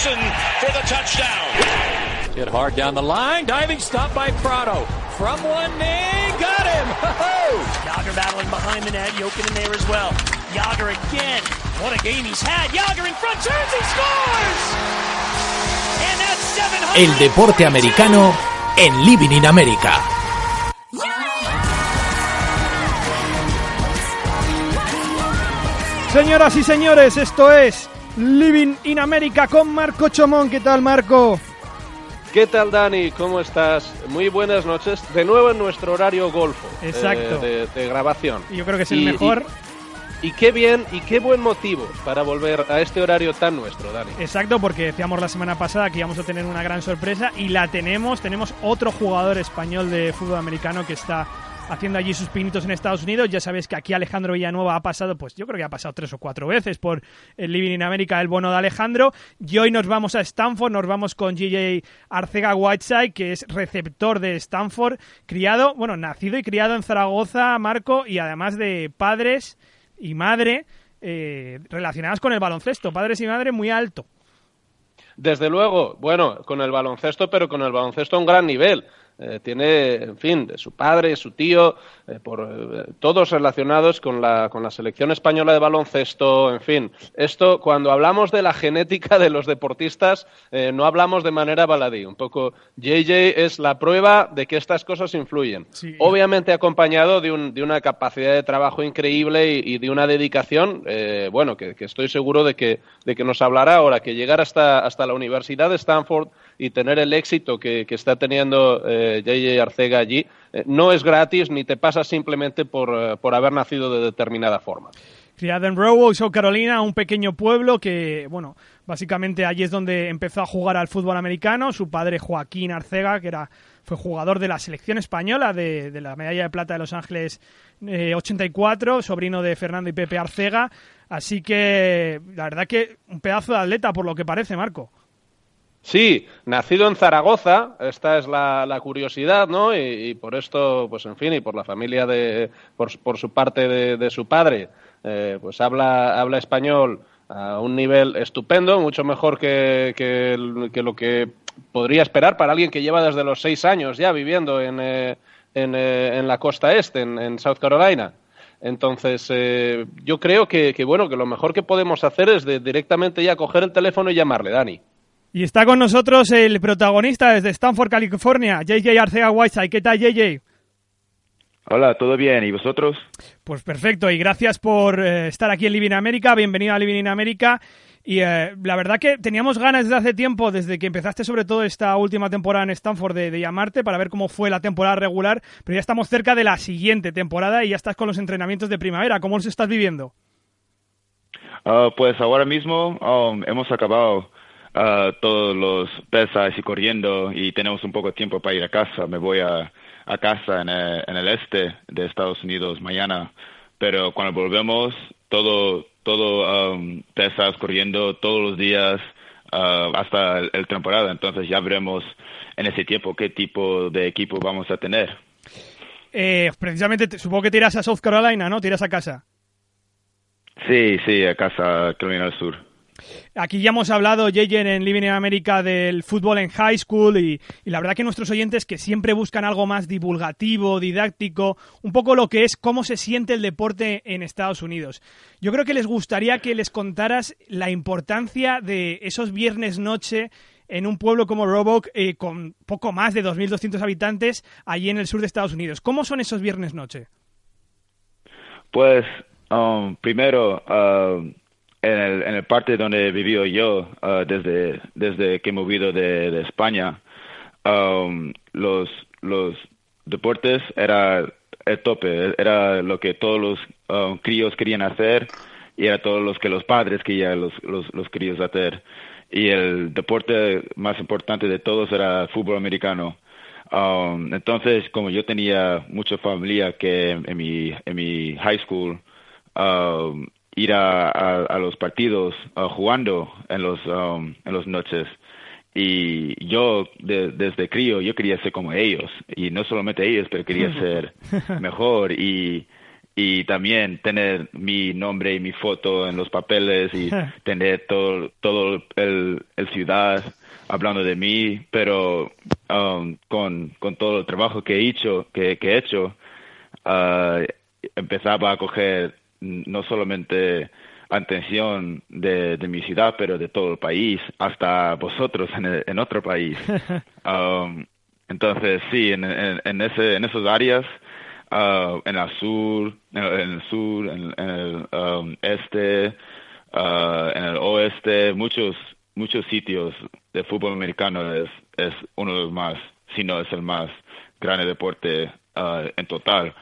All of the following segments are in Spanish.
Jackson for the touchdown. Hit hard down the line, diving stop by Prado. From one knee, got him! Yager battling behind the net, Jokin in there as well. Yager again. What a game he's had. Yager in front, turns, he scores! And that's 700. El deporte americano en Living in America. Señoras y señores, esto es Living in America con Marco Chomón. ¿Qué tal, Marco? ¿Qué tal, Dani? ¿Cómo estás? Muy buenas noches. De nuevo en nuestro horario golfo Exacto. eh, de, de grabación. Yo creo que es el Y- mejor. Y, y qué bien y qué buen motivo para volver a este horario tan nuestro, Dani. Exacto, porque decíamos la semana pasada que íbamos a tener una gran sorpresa y la tenemos. Tenemos otro jugador español de fútbol americano que está haciendo allí sus pinitos en Estados Unidos. Ya sabéis que aquí Alejandro Villanueva ha pasado, pues yo creo que ha pasado tres o cuatro veces por el Living in America, el bono de Alejandro. Y hoy nos vamos a Stanford, nos vamos con GJ Arcega Whiteside, que es receptor de Stanford, criado, bueno, nacido y criado en Zaragoza, Marco, y además de padres y madre eh, relacionadas con el baloncesto, padres y madre muy alto. Desde luego, bueno, con el baloncesto, pero con el baloncesto a un gran nivel. Eh, tiene, en fin, de su padre, su tío, eh, por, eh, todos relacionados con la, con la selección española de baloncesto, en fin. Esto, cuando hablamos de la genética de los deportistas, eh, no hablamos de manera baladí. Un poco, JJ es la prueba de que estas cosas influyen. Sí. Obviamente acompañado de, un- de una capacidad de trabajo increíble y, y de una dedicación, eh, bueno, que, que estoy seguro de que, de que nos hablará ahora, que llegar hasta, hasta la Universidad de Stanford y tener el éxito que, está teniendo eh, JJ Arcega allí, eh, no es gratis ni te pasa simplemente por, eh, por haber nacido de determinada forma. Criado en Rowan, South Carolina, un pequeño pueblo que, bueno, básicamente allí es donde empezó a jugar al fútbol americano. Su padre Joaquín Arcega, que era fue jugador de la selección española de, de la medalla de plata de Los Ángeles eh, 84, sobrino de Fernando y Pepe Arcega. Así que, la verdad que un pedazo de atleta, por lo que parece, Marco. Sí, nacido en Zaragoza, esta es la, curiosidad, ¿no? Y, por esto, pues en fin, y por la familia de, por, por su parte de, de su padre, eh, pues habla, habla español a un nivel estupendo, mucho mejor que, que, lo que podría esperar para alguien que lleva desde los seis años ya viviendo en, eh, eh, en la costa este, en, en South Carolina. Entonces, eh, yo creo que, que, bueno, que lo mejor que podemos hacer es de directamente ya coger el teléfono y llamarle, Dani. Y está con nosotros el protagonista desde Stanford, California, JJ Arcega Whiteside. ¿Qué tal, JJ? Hola, ¿todo bien? ¿Y vosotros? Pues perfecto, y gracias por eh, estar aquí en Living América. Bienvenido a Living in América. Y eh, la verdad que teníamos ganas desde hace tiempo, desde que empezaste sobre todo esta última temporada en Stanford, de, de llamarte para ver cómo fue la temporada regular, pero ya estamos cerca de la siguiente temporada y ya estás con los entrenamientos de primavera. ¿Cómo los estás viviendo? Ah, pues ahora mismo um, hemos acabado ah, todos los pesas y corriendo y tenemos un poco de tiempo para ir a casa. Me voy a, a casa en el, en el este de Estados Unidos mañana, pero cuando volvemos todo todo um, pesas corriendo todos los días ah, hasta el, el temporada. Entonces ya veremos en ese tiempo qué tipo de equipo vamos a tener. Eh, precisamente, te- supongo que te irás a South Carolina, ¿no? Te irás a casa. Sí, sí, a casa Carolina del Sur. Aquí ya hemos hablado, JJ, en Living in America del fútbol en high school y, y la verdad que nuestros oyentes que siempre buscan algo más divulgativo, didáctico, un poco lo que es cómo se siente el deporte en Estados Unidos. Yo creo que les gustaría que les contaras la importancia de esos viernes noche en un pueblo como Roebuck eh, con poco más de 2.200 habitantes allí en el sur de Estados Unidos. ¿Cómo son esos viernes noche? Pues, um, primero, uh, en, el, en el parte donde he vivido yo, uh, desde, desde que he movido de, España, um, los, los deportes era el tope, era lo que todos los um, críos querían hacer y era todo lo que los padres querían los, los, los críos hacer. Y el deporte más importante de todos era el fútbol americano. Um, entonces, como yo tenía mucha familia que en mi, en mi high school, um, ir a, a, a los partidos uh, jugando en los, um, en las noches. Y yo, de- desde crío, yo quería ser como ellos. Y no solamente ellos, pero quería ser mejor. Y, y también tener mi nombre y mi foto en los papeles y tener todo, todo el, el ciudad hablando de mí, pero um, con, con todo el trabajo que he hecho, que, que he hecho, uh, empezaba a coger no solamente atención de, de, mi ciudad, pero de todo el país, hasta vosotros en, en otro país. Um, entonces, sí, en, en, en, ese, en esas áreas, uh, en el sur, en el sur, en, el um, este, uh, en el oeste, muchos, muchos sitios de fútbol americano es, es uno de los más, si no es el más grande deporte uh, en total.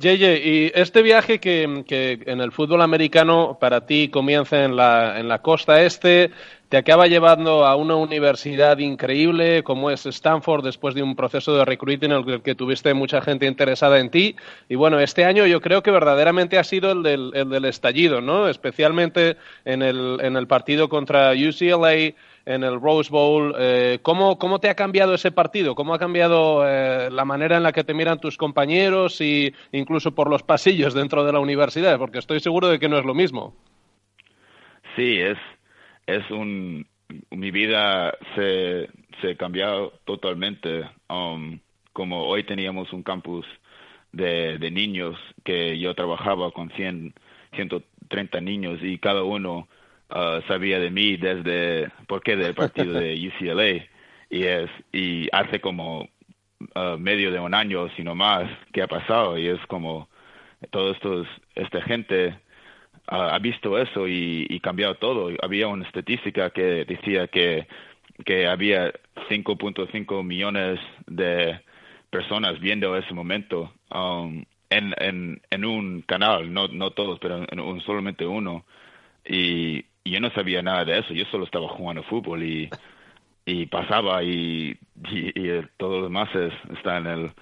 Yeye, y este viaje que, que, en el fútbol americano para ti comienza en la, en la costa este, te acaba llevando a una universidad increíble como es Stanford después de un proceso de recruiting en el que tuviste mucha gente interesada en ti. Y bueno, este año yo creo que verdaderamente ha sido el del, el del estallido, ¿no? Especialmente en el, en el partido contra UCLA en el Rose Bowl. Eh, ¿cómo, ¿Cómo te ha cambiado ese partido? ¿Cómo ha cambiado eh, la manera en la que te miran tus compañeros y incluso por los pasillos dentro de la universidad? Porque estoy seguro de que no es lo mismo. Sí, es, es un... Mi vida se, se ha cambiado totalmente. Um, como hoy teníamos un campus de, de niños que yo trabajaba con 100, 130 niños y cada uno uh, sabía de mí desde porque del partido de UCLA y es y hace como uh, medio de un año sino más que ha pasado. Y es como todo esto esta gente uh, ha visto eso y, y cambiado todo. Había una estadística que decía que que había 5.5 millones de personas viendo ese momento um, en, en, en un canal, no, no todos, pero en un, solamente uno. Y y yo no sabía nada de eso, yo solo estaba jugando fútbol y, y pasaba y, y, y todo lo demás es, está en el,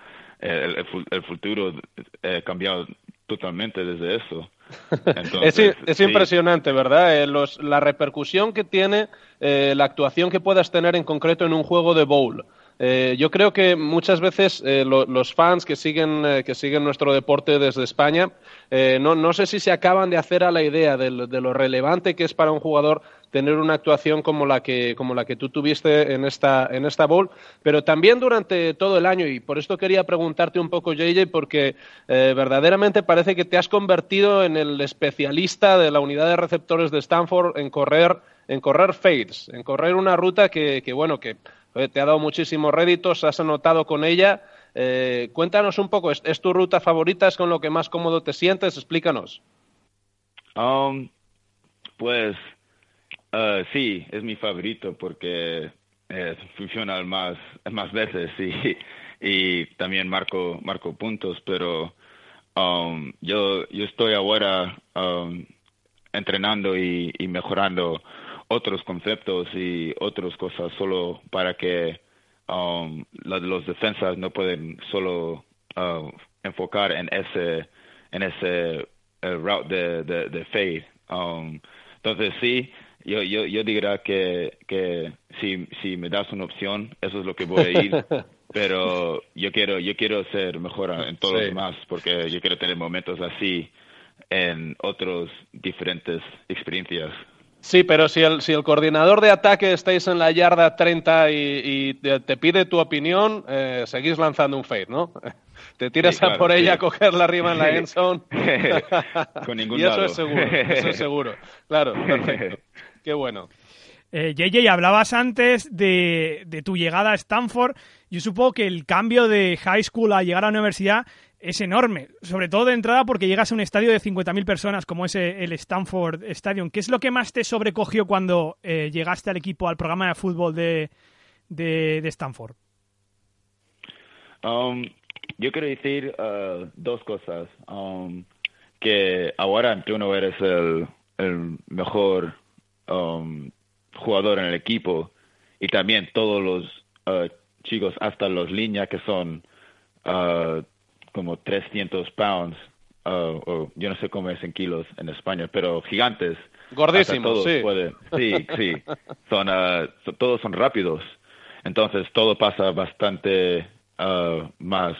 el, el futuro eh, cambiado totalmente desde eso. Entonces, es, es sí. impresionante, ¿verdad? Eh, los, la repercusión que tiene eh, la actuación que puedas tener en concreto en un juego de bowl. Eh, yo creo que muchas veces eh, lo, los fans que siguen, eh, que siguen nuestro deporte desde España, no, no, sé si se acaban de hacer a la idea de, de, lo relevante que es para un jugador tener una actuación como la que, como la que tú tuviste en esta, en esta bowl, pero también durante todo el año, y por esto quería preguntarte un poco, JJ, porque verdaderamente parece que te has convertido en el especialista de la unidad de receptores de Stanford en correr, en correr fades, en correr una ruta que, que bueno, que te ha dado muchísimos réditos, has anotado con ella. Eh, cuéntanos un poco, ¿es, ¿es, tu ruta favorita? ¿Es con lo que más cómodo te sientes? Explícanos. Um, pues uh, sí, es mi favorito porque eh, funciona más, más veces y, y también marco, marco puntos, pero um, yo, yo estoy ahora um, entrenando y mejorando otros conceptos y otras cosas solo para que um, la, los defensas no pueden solo uh, enfocar en ese en ese uh, route de, de, de fade. Um, entonces sí, yo, yo, yo diría que, que si, si me das una opción, eso es lo que voy a ir. pero yo quiero, yo quiero ser mejor en todo sí. lo demás, porque yo quiero tener momentos así en otras diferentes experiencias. Sí, pero si el, si el coordinador de ataque estáis en la yarda 30 y, y te, te, pide tu opinión, eh, seguís lanzando un fade, ¿no? Te tiras sí, claro, a por ella, sí. a cogerla arriba en la end zone. Con ningún y eso lado. es seguro, eso es seguro. Claro, perfecto. Qué bueno. Eh, JJ, hablabas antes de, de, tu llegada a Stanford. Yo supongo que el cambio de high school a llegar a la universidad es enorme, sobre todo de entrada porque llegas a un estadio de 50.000 personas como es el Stanford Stadium. ¿Qué es lo que más te sobrecogió cuando eh, llegaste al equipo, al programa de fútbol de, de, Stanford? Um, yo quiero decir uh, dos cosas. Um, que ahora tú no eres el, el mejor um, jugador en el equipo y también todos los uh, chicos, hasta los líneas que son uh, como 300 pounds, uh, o yo no sé cómo es en kilos en España, pero gigantes. Gordísimos, sí. Pueden, sí, sí. Son, uh, todos son rápidos. Entonces todo pasa bastante uh, más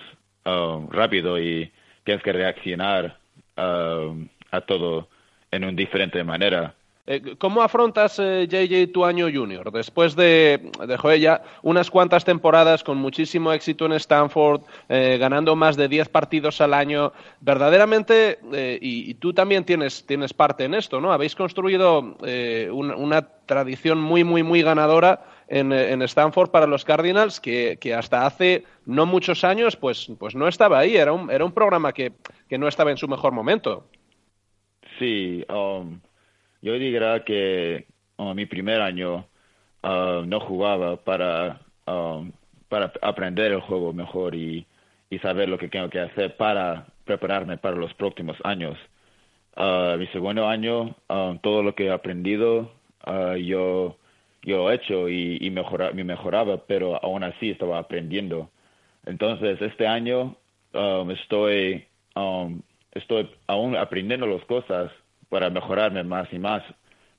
rápido y tienes que reaccionar a todo en una diferente manera. Eh, ¿Cómo afrontas, JJ, eh, tu año junior? Después de, de ya unas cuantas temporadas con muchísimo éxito en Stanford, eh, ganando más de 10 partidos al año, verdaderamente, y, tú también tienes, tienes parte en esto, ¿no? Habéis construido una tradición muy, muy, muy ganadora en, en Stanford para los Cardinals que, que, hasta hace no muchos años pues, pues no estaba ahí, era un, era un programa que, que no estaba en su mejor momento. Sí, um, yo diría que uh, mi primer año uh, no jugaba para, um, para aprender el juego mejor y, y saber lo que tengo que hacer para prepararme para los próximos años. Uh, mi segundo año, todo lo que he aprendido, yo, yo he hecho y, y mejora, me mejoraba, pero aún así estaba aprendiendo. Entonces, este año estoy, estoy aún aprendiendo las cosas para mejorarme más y más,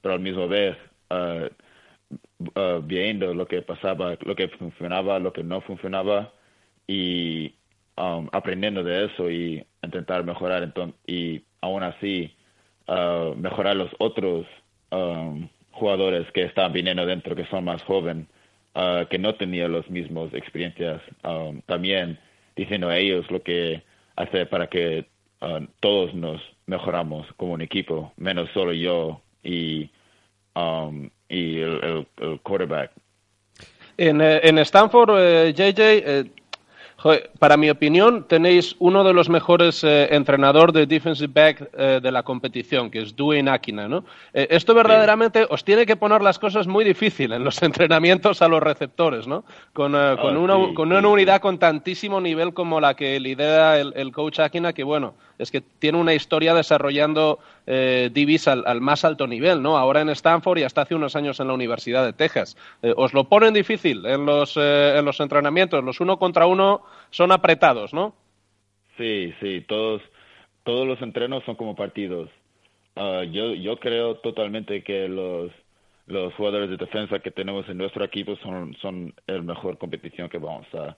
pero al mismo vez uh, viendo lo que pasaba, lo que funcionaba, lo que no funcionaba y um, aprendiendo de eso y intentar mejorar y aún así uh, mejorar los otros um, jugadores que están viniendo dentro, que son más jóvenes, que no tenían las mismas experiencias, um, también diciendo a ellos lo que hacer para que todos nos mejoramos como un equipo, menos solo yo y, um, y el, quarterback. En, eh, en Stanford, JJ, eh, para mi opinión, tenéis uno de los mejores eh, entrenadores de defensive back eh, de la competición, que es Dwayne Akina, ¿no? Eh, esto verdaderamente os tiene que poner las cosas muy difíciles en los entrenamientos a los receptores, ¿no? Con, ah, una, con una unidad con tantísimo nivel como la que lidera el, coach Akina, que bueno, es que tiene una historia desarrollando eh, divis al, más alto nivel, ¿no? Ahora en Stanford y hasta hace unos años en la Universidad de Texas. ¿Os lo ponen difícil en los, en los entrenamientos? Los uno contra uno son apretados, ¿no? Sí, sí, todos, todos los entrenos son como partidos. Ah, yo, yo creo totalmente que los, los jugadores de defensa que tenemos en nuestro equipo son, son la mejor competición que vamos a,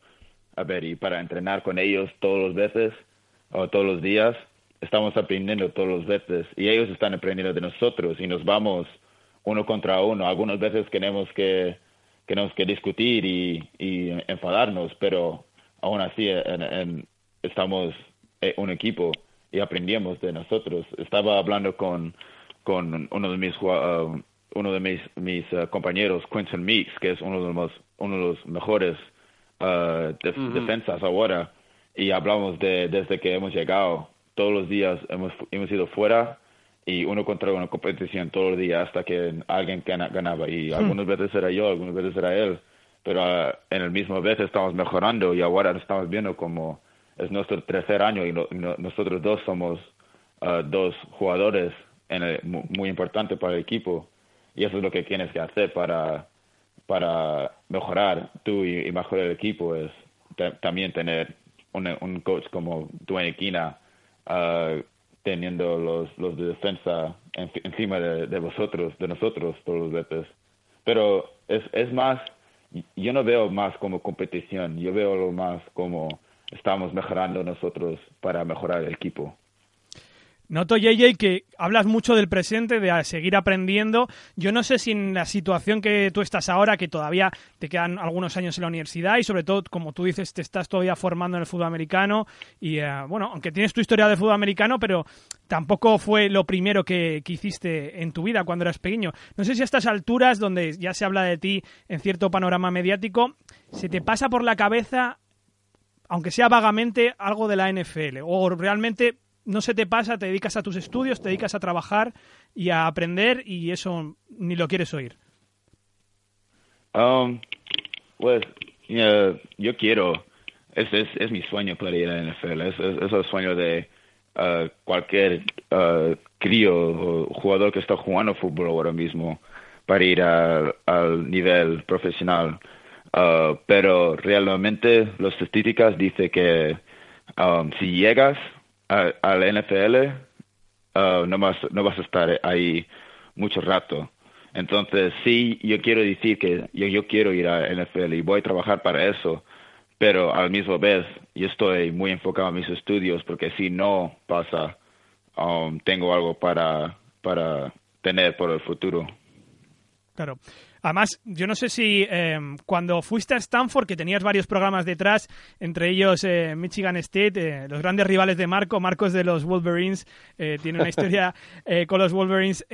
a ver. Y para entrenar con ellos todos los veces, o todos los días, estamos aprendiendo todos los veces. Y ellos están aprendiendo de nosotros y nos vamos uno contra uno. Algunas veces tenemos que, tenemos que discutir y, y enfadarnos, pero aún así en, estamos eh, un equipo y aprendimos de nosotros. Estaba hablando con, con uno de mis, uh, uno de mis, mis uh, compañeros, Quinton Meeks, que es uno de los, uno de los mejores uh, defensas ahora, y hablamos de desde que hemos llegado. Todos los días hemos, hemos ido fuera y uno contra una competición todos los días hasta que alguien ganaba. Y hmm. algunas veces era yo, algunas veces era él pero ah, en el mismo vez estamos mejorando y ahora estamos viendo como es nuestro tercer año y nosotros dos somos ah, dos jugadores en muy importantes para el equipo y eso es lo que tienes que hacer para para mejorar tú y, mejorar el equipo es también tener un, un, coach como Dwayne Quina ah, teniendo los, los de defensa encima de, de, vosotros, de nosotros todos los veces. Pero es, es más yo no veo más como competición, yo veo lo más como estamos mejorando nosotros para mejorar el equipo. Noto, JJ, que hablas mucho del presente, de seguir aprendiendo. Yo no sé si en la situación que tú estás ahora, que todavía te quedan algunos años en la universidad y sobre todo, como tú dices, te estás todavía formando en el fútbol americano y, eh, bueno, aunque tienes tu historia de fútbol americano, pero tampoco fue lo primero que, que, hiciste en tu vida cuando eras pequeño. No sé si a estas alturas, donde ya se habla de ti en cierto panorama mediático, se te pasa por la cabeza, aunque sea vagamente, algo de la NFL o realmente no se te pasa, te dedicas a tus estudios, te dedicas a trabajar y a aprender y eso ni lo quieres oír. Um, pues yo quiero, es, es, mi sueño para ir a la NFL, es, es, el sueño de uh, cualquier uh, crío o jugador que está jugando fútbol ahora mismo para ir al nivel profesional. Uh, pero realmente las estadísticas dicen que um, si llegas al NFL, uh, no, vas, no vas a estar ahí mucho rato. Entonces, sí, yo quiero decir que yo, yo quiero ir a NFL y voy a trabajar para eso, pero al mismo vez yo estoy muy enfocado en mis estudios porque si no pasa, um, tengo algo para, para tener por el futuro. Claro. Además, yo no sé si eh, cuando fuiste a Stanford, que tenías varios programas detrás, entre ellos eh, Michigan State, eh, los grandes rivales de Marco, Marcos de los Wolverines, tiene una historia con los Wolverines.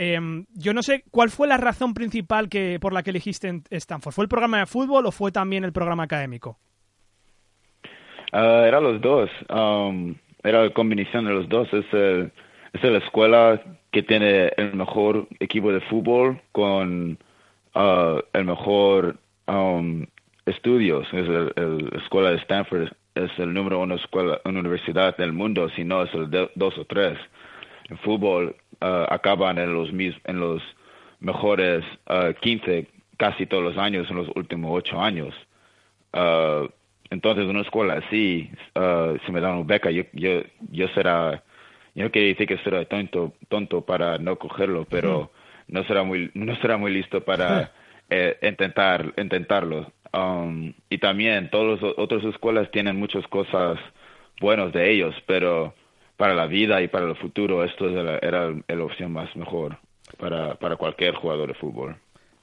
yo no sé cuál fue la razón principal que por la que elegiste en Stanford. ¿Fue el programa de fútbol o fue también el programa académico? Uh, era los dos. Um, era la combinación de los dos. Es, es la escuela que tiene el mejor equipo de fútbol con uh, el mejor um, estudios. Es la escuela de Stanford. Es el número uno escuela, universidad del mundo, si no es el dos o tres. En fútbol uh, acaban en los, en los mejores uh, 15 casi todos los años en los últimos ocho años. Uh, entonces, una escuela así, si me dan una beca, yo, yo, yo será, yo no quiero decir que será tonto, tonto para no cogerlo, pero no será muy, no será muy listo para eh, intentar, intentarlo. Um, y también, todas las otras escuelas tienen muchas cosas buenas de ellos, pero para la vida y para el futuro, esto era, era la opción más mejor para, para cualquier jugador de fútbol.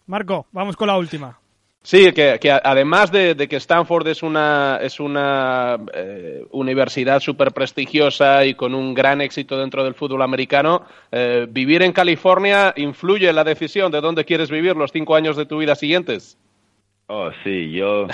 Marco, vamos con la última. Sí, que, además de, que Stanford es una, es una eh, universidad súper prestigiosa y con un gran éxito dentro del fútbol americano, eh, ¿vivir en California influye en la decisión de dónde quieres vivir los cinco años de tu vida siguientes? Oh, sí, yo,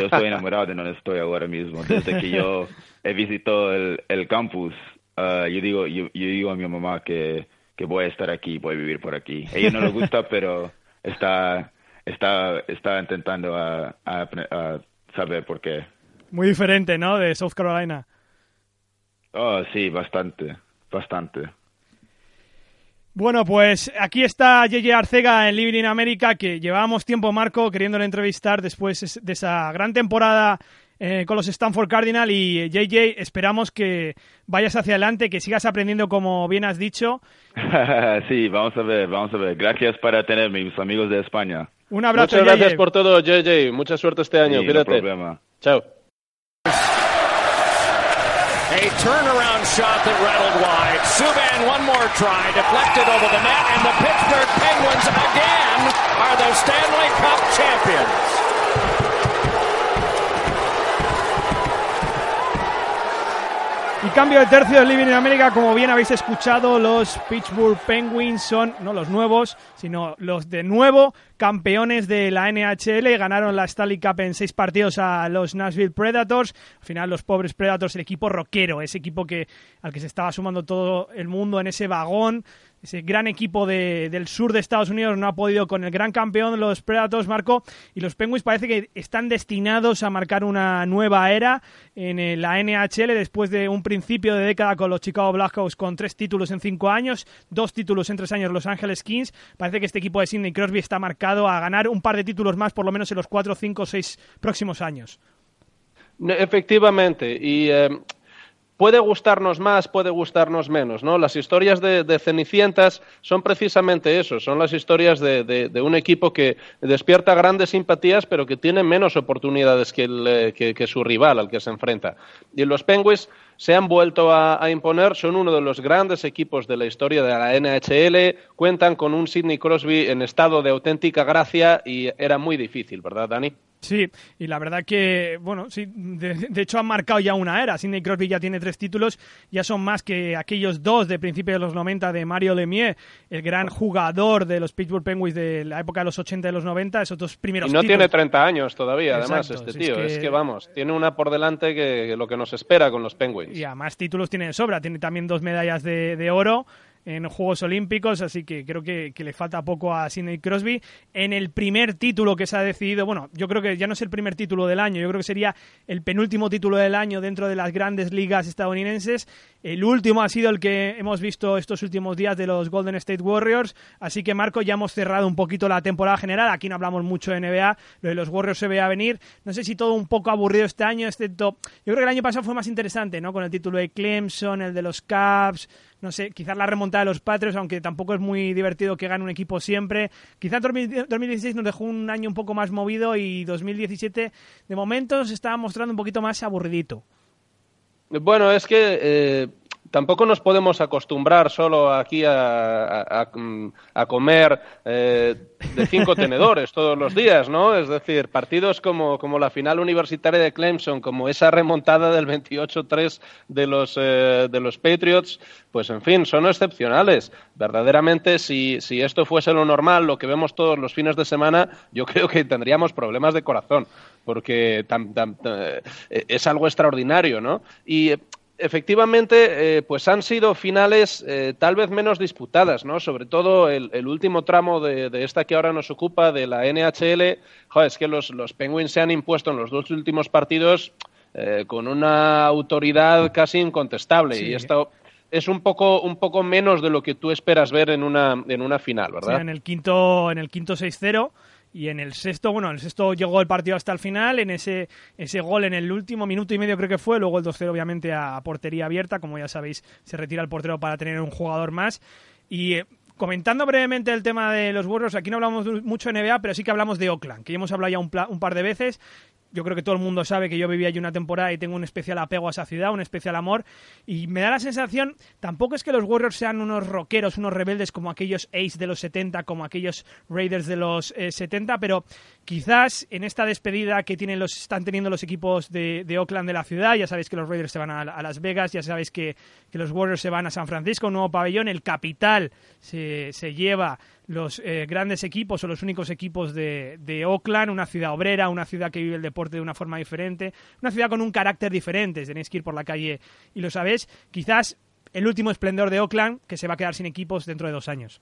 yo estoy enamorado de donde estoy ahora mismo. Desde que yo he visitado el, el campus, uh, yo, digo, yo, yo, digo a mi mamá que, que voy a estar aquí, voy a vivir por aquí. A ella no le gusta, pero está está, está intentando a, saber por qué. Muy diferente, ¿no? De South Carolina. Oh, sí, bastante, bastante. Bueno, pues aquí está JJ Arcega en Living in America, que llevábamos tiempo, Marco, queriéndole entrevistar después de esa gran temporada eh, con los Stanford Cardinal y JJ, esperamos que vayas hacia adelante, que sigas aprendiendo como bien has dicho. sí, vamos a ver, vamos a ver. Gracias para tener mis amigos de España. Un abrazo, Muchas gracias por todo, JJ. Mucha suerte este año. Sí, Cuídate. No problema. Chao. A turnaround shot that rattled wide. Subban one more try, deflected over the net, and the Pittsburgh Penguins again are the Stanley Cup champions. Y cambio de tercio de Living in América, como bien habéis escuchado, los Pittsburgh Penguins son no los nuevos, sino los de nuevo campeones de la NHL. Ganaron la Stanley Cup en seis partidos a los Nashville Predators. Al final, los pobres Predators, el equipo rockero, ese equipo que al que se estaba sumando todo el mundo en ese vagón ese gran equipo de, del sur de Estados Unidos no ha podido con el gran campeón, los Predators, Marco, y los Penguins parece que están destinados a marcar una nueva era en la NHL después de un principio de década con los Chicago Blackhawks con tres títulos en cinco años, dos títulos en tres años Los Angeles Kings. Parece que este equipo de Sidney Crosby está marcado a ganar un par de títulos más por lo menos en los cuatro, cinco, seis próximos años. Efectivamente, y eh, puede gustarnos más, puede gustarnos menos, ¿no? Las historias de, Cenicientas son precisamente eso, son las historias de, un equipo que despierta grandes simpatías, pero que tiene menos oportunidades que, eh, su rival al que se enfrenta. Y los Penguins se han vuelto a, imponer, son uno de los grandes equipos de la historia de la NHL, cuentan con un Sidney Crosby en estado de auténtica gracia y era muy difícil, ¿verdad, Dani? Sí, y la verdad que, bueno, sí, de, hecho han marcado ya una era. Sidney Crosby ya tiene tres títulos, ya son más que aquellos dos de principios de los 90 de Mario Lemieux, el gran jugador de los Pittsburgh Penguins de la época de los 80 y los 90, esos dos primeros Y no tiene 30 años todavía, además, este tío. Es que... vamos, tiene una por delante que, lo que nos espera con los Penguins. Y además títulos tiene de sobra, tiene también dos medallas de, de oro en Juegos Olímpicos, así que creo que, le falta poco a Sidney Crosby. En el primer título que se ha decidido, bueno, yo creo que ya no es el primer título del año, yo creo que sería el penúltimo título del año dentro de las grandes ligas estadounidenses. El último ha sido el que hemos visto estos últimos días de los Golden State Warriors, así que Marco, ya hemos cerrado un poquito la temporada general, aquí no hablamos mucho de NBA, lo de los Warriors se ve a venir, no sé si todo un poco aburrido este año, excepto, yo creo que el año pasado fue más interesante, ¿no? Con el título de Clemson, el de los Cavs, no sé, quizás la remontada de los Patriots, aunque tampoco es muy divertido que gane un equipo siempre. Quizás 2016 nos dejó un año un poco más movido y 2017 de momento se estaba mostrando un poquito más aburridito. Bueno, es que eh, tampoco nos podemos acostumbrar solo aquí a, comer eh, de cinco tenedores todos los días, ¿no? Es decir, partidos como, como la final universitaria de Clemson, como esa remontada del 28-3 de los, eh, de los Patriots, pues en fin, son excepcionales. Verdaderamente, si, si esto fuese lo normal, lo que vemos todos los fines de semana, yo creo que tendríamos problemas de corazón porque eh, es algo extraordinario, ¿no? Y efectivamente, eh, pues han sido finales eh, tal vez menos disputadas, ¿no? Sobre todo el, último tramo de, esta que ahora nos ocupa, de la NHL. Joder, es que los, los Penguins se han impuesto en los dos últimos partidos eh, con una autoridad casi incontestable. Y esto es un poco, un poco menos de lo que tú esperas ver en una, en una final, ¿verdad? en el quinto, en el quinto 6-0 y en el sexto, bueno, en el sexto llegó el partido hasta el final, en ese, ese gol en el último minuto y medio creo que fue, luego el 2-0 obviamente a portería abierta, como ya sabéis, se retira el portero para tener un jugador más. Y eh, comentando brevemente el tema de los Warriors, aquí no hablamos mucho de NBA, pero sí que hablamos de Oakland, que ya hemos hablado ya un, un par de veces yo creo que todo el mundo sabe que yo viví allí una temporada y tengo un especial apego a esa ciudad, un especial amor. Y me da la sensación, tampoco es que los Warriors sean unos rockeros, unos rebeldes como aquellos Ace de los 70, como aquellos Raiders de los 70, eh, pero quizás en esta despedida que tienen los, están teniendo los equipos de, Oakland de la ciudad, ya sabéis que los Raiders se van a, Las Vegas, ya sabéis que, que, los Warriors se van a San Francisco, un nuevo pabellón, el capital se, se lleva los eh, grandes equipos o los únicos equipos de, Oakland, una ciudad obrera, una ciudad que vive el deporte de una forma diferente, una ciudad con un carácter diferente. Tenéis que ir por la calle y lo sabéis. Quizás el último esplendor de Oakland que se va a quedar sin equipos dentro de dos años.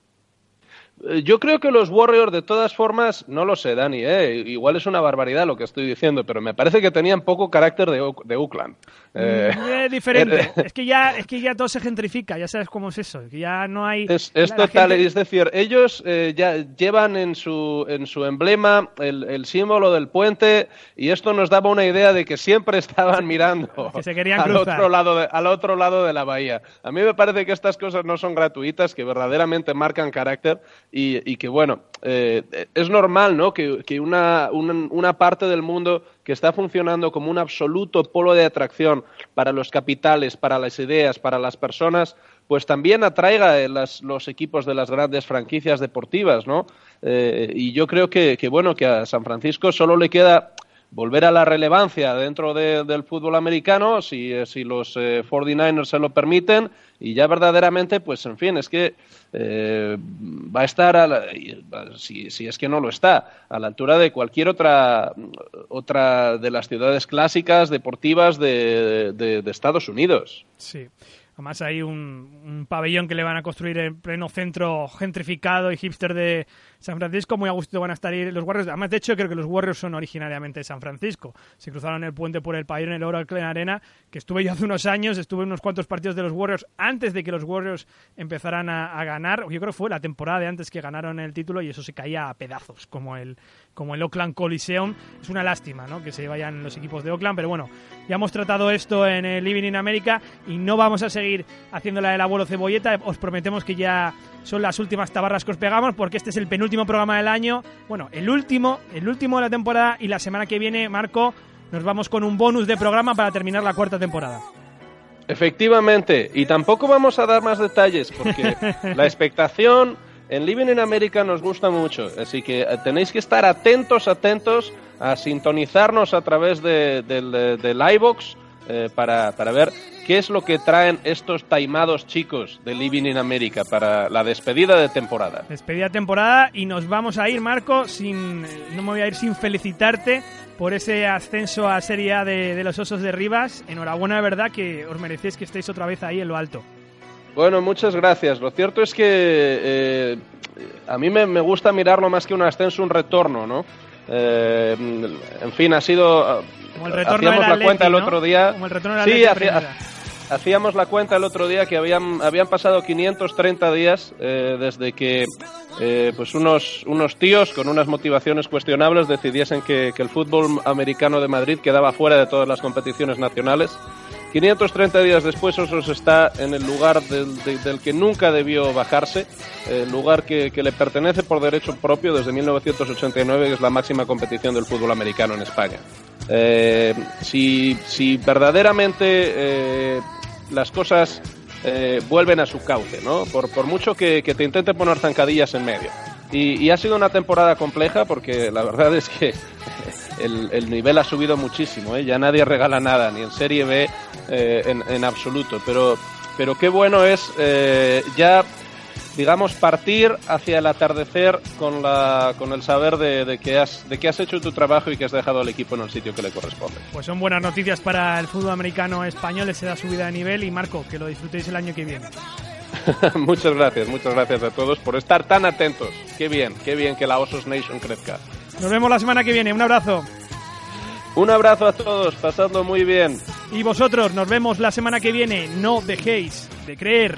Eh, yo creo que los Warriors, de todas formas, no lo sé, Dani, ¿eh? igual es una barbaridad lo que estoy diciendo, pero me parece que tenían poco carácter de, de Oakland. Eh, mm, diferente. es que ya es que ya todo se gentrifica, ya sabes cómo es eso, que ya no hay. Es, total, es decir, ellos eh, ya llevan en su en su emblema el, símbolo del puente y esto nos daba una idea de que siempre estaban mirando que se querían al otro lado al otro lado de la bahía. A mí me parece que estas cosas no son gratuitas, que verdaderamente marcan carácter y, que bueno, eh, es normal, ¿no? Que, que una, una, parte del mundo que está funcionando como un absoluto polo de atracción para los capitales, para las ideas, para las personas, pues también atraiga los equipos de las grandes franquicias deportivas, ¿no? Eh, y yo creo que, bueno, que a San Francisco solo le queda volver a la relevancia dentro del fútbol americano, si, eh, si los 49ers eh, se lo permiten, y ya verdaderamente, pues en fin, es que eh, va a estar, a si, si, es que no lo está, a la altura de cualquier otra, otra de las ciudades clásicas deportivas de, de, de Estados Unidos. Sí. Además hay un, pabellón que le van a construir en pleno centro gentrificado y hipster de San Francisco. Muy a gusto van a estar ahí los Warriors. Además, de hecho, creo que los Warriors son originariamente de San Francisco. Se cruzaron el puente por el pabellón, el Oracle Arena, que estuve yo hace unos años. Estuve en unos cuantos partidos de los Warriors antes de que los Warriors empezaran a, ganar. Yo creo que fue la temporada de antes que ganaron el título y eso se caía a pedazos, como el, como el Oakland Coliseum. Es una lástima ¿no? que se vayan los equipos de Oakland, pero bueno, ya hemos tratado esto en el Living in America y no vamos a seguir haciéndola del abuelo cebolleta. Os prometemos que ya son las últimas tabarras que os pegamos porque este es el penúltimo programa del año. Bueno, el último, el último de la temporada y la semana que viene, Marco, nos vamos con un bonus de programa para terminar la cuarta temporada. Efectivamente, y tampoco vamos a dar más detalles porque la expectación en Living in America nos gusta mucho, así que tenéis que estar atentos, atentos a sintonizarnos a través de, del iVox eh, para, para ver qué es lo que traen estos taimados chicos de Living in America para la despedida de temporada. Despedida de temporada y nos vamos a ir, Marco, sin, no me voy a ir sin felicitarte por ese ascenso a Serie A de, los Osos de Rivas. Enhorabuena, de verdad, que os merecéis que estéis otra vez ahí en lo alto. Bueno, muchas gracias. Lo cierto es que eh, a mí me, gusta mirarlo más que un ascenso, un retorno, ¿no? Eh, en fin, ha sido... Como el retorno hacíamos la cuenta el otro día. Como el retorno sí, hacíamos la cuenta el otro día que habían, habían pasado 530 días eh, desde que pues unos, unos tíos con unas motivaciones cuestionables decidiesen que, que, el fútbol americano de Madrid quedaba fuera de todas las competiciones nacionales 530 días después Osos está en el lugar del, del que nunca debió bajarse, el lugar que, que, le pertenece por derecho propio desde 1989, que es la máxima competición del fútbol americano en España. Eh, si, si, verdaderamente eh, las cosas eh, vuelven a su cauce, ¿no? Por, por mucho que, te intente poner zancadillas en medio. Y, ha sido una temporada compleja porque la verdad es que el, el nivel ha subido muchísimo, ¿eh? ya nadie regala nada, ni en Serie B eh, en, en, absoluto. Pero, pero qué bueno es eh, ya, digamos, partir hacia el atardecer con, la, con el saber de, de, que has, de que has hecho tu trabajo y que has dejado al equipo en el sitio que le corresponde. Pues son buenas noticias para el fútbol americano español, esa subida de nivel y Marco, que lo disfrutéis el año que viene. muchas gracias, muchas gracias a todos por estar tan atentos. Qué bien, qué bien que la Osos Nation crezca. Nos vemos la semana que viene. Un abrazo. Un abrazo a todos, pasando muy bien. Y vosotros, nos vemos la semana que viene. No dejéis de creer.